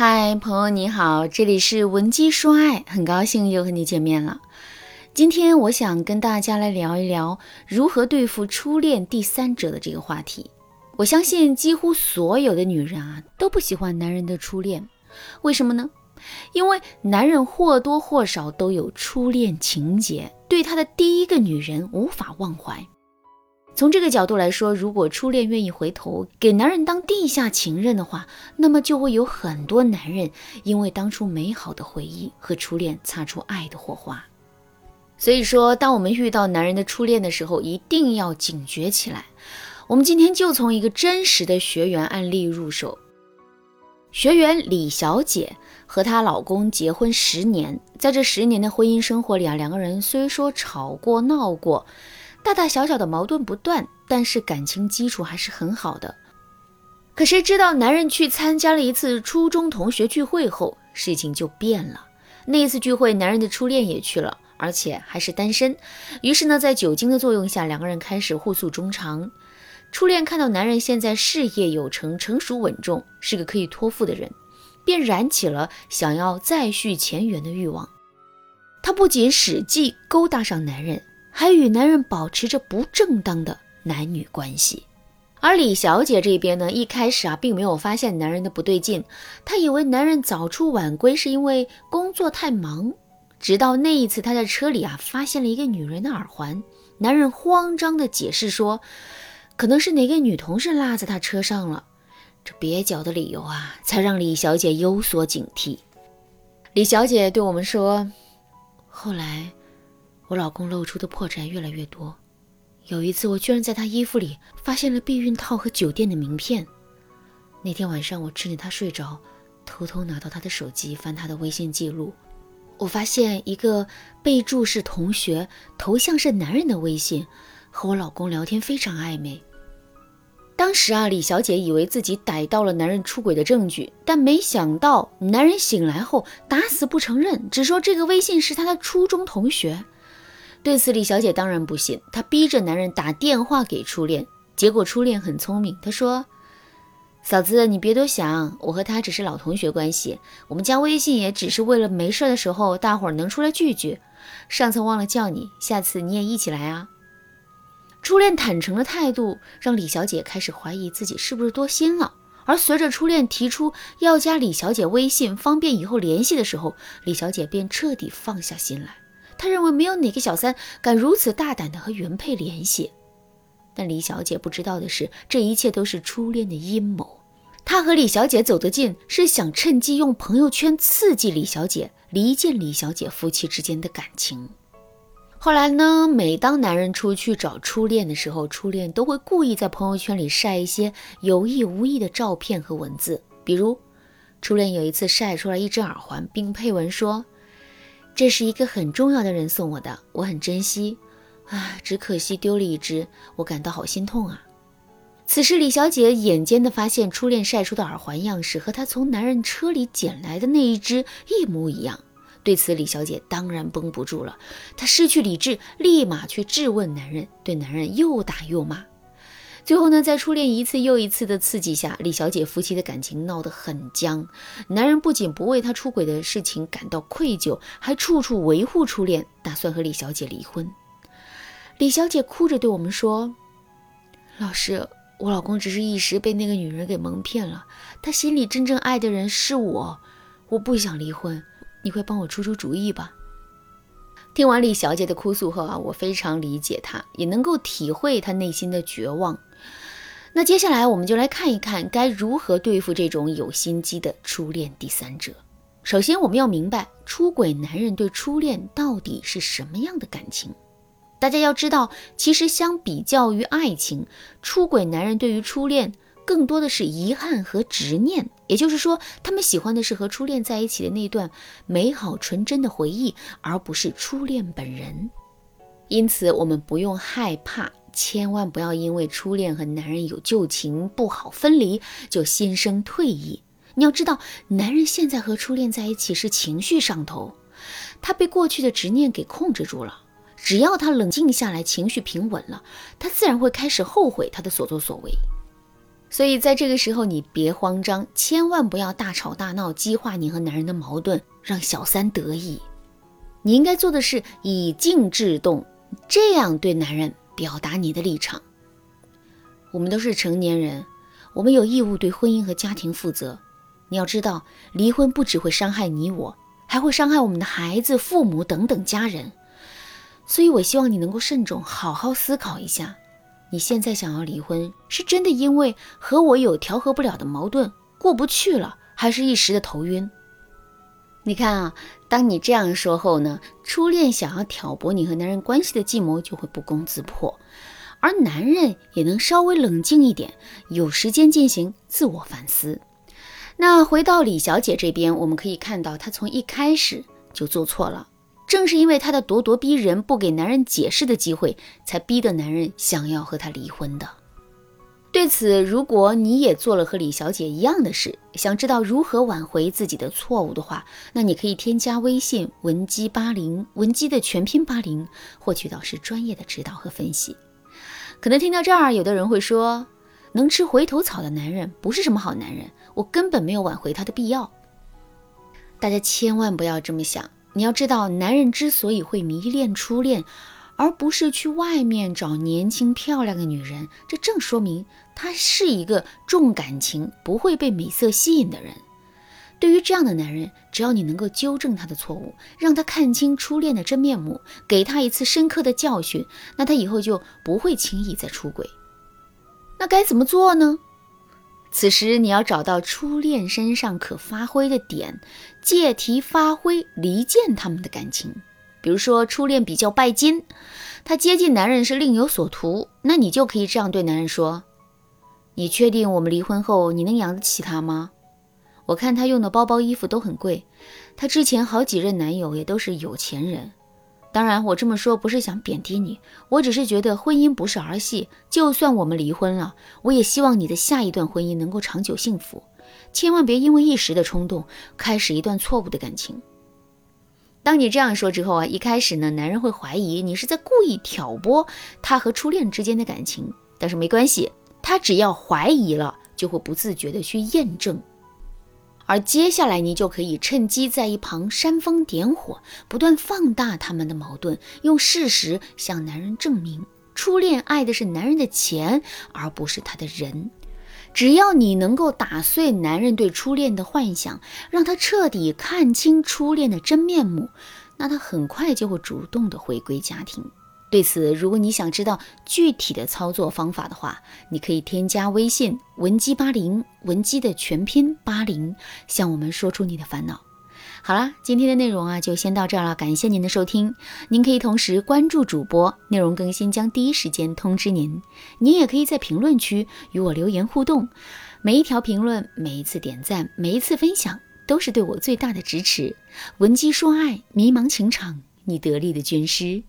嗨，朋友你好，这里是文姬说爱，很高兴又和你见面了。今天我想跟大家来聊一聊如何对付初恋第三者的这个话题。我相信几乎所有的女人啊都不喜欢男人的初恋，为什么呢？因为男人或多或少都有初恋情节，对他的第一个女人无法忘怀。从这个角度来说，如果初恋愿意回头给男人当地下情人的话，那么就会有很多男人因为当初美好的回忆和初恋擦出爱的火花。所以说，当我们遇到男人的初恋的时候，一定要警觉起来。我们今天就从一个真实的学员案例入手。学员李小姐和她老公结婚十年，在这十年的婚姻生活里啊，两个人虽说吵过闹过。大大小小的矛盾不断，但是感情基础还是很好的。可谁知道，男人去参加了一次初中同学聚会后，事情就变了。那一次聚会，男人的初恋也去了，而且还是单身。于是呢，在酒精的作用下，两个人开始互诉衷肠。初恋看到男人现在事业有成、成熟稳重，是个可以托付的人，便燃起了想要再续前缘的欲望。他不仅使计勾搭上男人。还与男人保持着不正当的男女关系，而李小姐这边呢，一开始啊，并没有发现男人的不对劲，她以为男人早出晚归是因为工作太忙。直到那一次，她在车里啊，发现了一个女人的耳环，男人慌张的解释说，可能是哪个女同事落在他车上了。这蹩脚的理由啊，才让李小姐有所警惕。李小姐对我们说，后来。我老公露出的破绽越来越多。有一次，我居然在他衣服里发现了避孕套和酒店的名片。那天晚上，我趁着他睡着，偷偷拿到他的手机，翻他的微信记录。我发现一个备注是同学，头像是男人的微信，和我老公聊天非常暧昧。当时啊，李小姐以为自己逮到了男人出轨的证据，但没想到男人醒来后打死不承认，只说这个微信是他的初中同学。对此，李小姐当然不信，她逼着男人打电话给初恋。结果初恋很聪明，他说：“嫂子，你别多想，我和他只是老同学关系，我们加微信也只是为了没事的时候大伙能出来聚聚。上次忘了叫你，下次你也一起来啊。”初恋坦诚的态度让李小姐开始怀疑自己是不是多心了。而随着初恋提出要加李小姐微信，方便以后联系的时候，李小姐便彻底放下心来。他认为没有哪个小三敢如此大胆的和原配联系，但李小姐不知道的是，这一切都是初恋的阴谋。他和李小姐走得近，是想趁机用朋友圈刺激李小姐，离间李小姐夫妻之间的感情。后来呢，每当男人出去找初恋的时候，初恋都会故意在朋友圈里晒一些有意无意的照片和文字，比如，初恋有一次晒出来一只耳环，并配文说。这是一个很重要的人送我的，我很珍惜，啊，只可惜丢了一只，我感到好心痛啊。此时，李小姐眼尖的发现，初恋晒出的耳环样式和她从男人车里捡来的那一只一模一样。对此，李小姐当然绷不住了，她失去理智，立马去质问男人，对男人又打又骂。最后呢，在初恋一次又一次的刺激下，李小姐夫妻的感情闹得很僵。男人不仅不为她出轨的事情感到愧疚，还处处维护初恋，打算和李小姐离婚。李小姐哭着对我们说：“老师，我老公只是一时被那个女人给蒙骗了，他心里真正爱的人是我，我不想离婚，你快帮我出出主意吧。”听完李小姐的哭诉后啊，我非常理解她，也能够体会她内心的绝望。那接下来我们就来看一看该如何对付这种有心机的初恋第三者。首先，我们要明白出轨男人对初恋到底是什么样的感情。大家要知道，其实相比较于爱情，出轨男人对于初恋更多的是遗憾和执念。也就是说，他们喜欢的是和初恋在一起的那段美好纯真的回忆，而不是初恋本人。因此，我们不用害怕。千万不要因为初恋和男人有旧情不好分离就心生退意。你要知道，男人现在和初恋在一起是情绪上头，他被过去的执念给控制住了。只要他冷静下来，情绪平稳了，他自然会开始后悔他的所作所为。所以在这个时候，你别慌张，千万不要大吵大闹，激化你和男人的矛盾，让小三得意。你应该做的是以静制动，这样对男人表达你的立场。我们都是成年人，我们有义务对婚姻和家庭负责。你要知道，离婚不只会伤害你我，还会伤害我们的孩子、父母等等家人。所以，我希望你能够慎重，好好思考一下。你现在想要离婚，是真的因为和我有调和不了的矛盾，过不去了，还是一时的头晕？你看啊，当你这样说后呢，初恋想要挑拨你和男人关系的计谋就会不攻自破，而男人也能稍微冷静一点，有时间进行自我反思。那回到李小姐这边，我们可以看到她从一开始就做错了。正是因为她的咄咄逼人，不给男人解释的机会，才逼得男人想要和她离婚的。对此，如果你也做了和李小姐一样的事，想知道如何挽回自己的错误的话，那你可以添加微信文姬八零，文姬的全拼八零，获取导师专业的指导和分析。可能听到这儿，有的人会说，能吃回头草的男人不是什么好男人，我根本没有挽回他的必要。大家千万不要这么想。你要知道，男人之所以会迷恋初恋，而不是去外面找年轻漂亮的女人，这正说明他是一个重感情、不会被美色吸引的人。对于这样的男人，只要你能够纠正他的错误，让他看清初恋的真面目，给他一次深刻的教训，那他以后就不会轻易再出轨。那该怎么做呢？此时你要找到初恋身上可发挥的点，借题发挥，离间他们的感情。比如说，初恋比较拜金，他接近男人是另有所图，那你就可以这样对男人说：“你确定我们离婚后你能养得起他吗？我看他用的包包、衣服都很贵，他之前好几任男友也都是有钱人。”当然，我这么说不是想贬低你，我只是觉得婚姻不是儿戏。就算我们离婚了，我也希望你的下一段婚姻能够长久幸福。千万别因为一时的冲动，开始一段错误的感情。当你这样说之后啊，一开始呢，男人会怀疑你是在故意挑拨他和初恋之间的感情。但是没关系，他只要怀疑了，就会不自觉的去验证。而接下来，你就可以趁机在一旁煽风点火，不断放大他们的矛盾，用事实向男人证明，初恋爱的是男人的钱，而不是他的人。只要你能够打碎男人对初恋的幻想，让他彻底看清初恋的真面目，那他很快就会主动的回归家庭。对此，如果你想知道具体的操作方法的话，你可以添加微信文姬八零，文姬的全拼八零，向我们说出你的烦恼。好了，今天的内容啊就先到这儿了，感谢您的收听。您可以同时关注主播，内容更新将第一时间通知您。您也可以在评论区与我留言互动，每一条评论、每一次点赞、每一次分享，都是对我最大的支持。文姬说爱，迷茫情场，你得力的军师。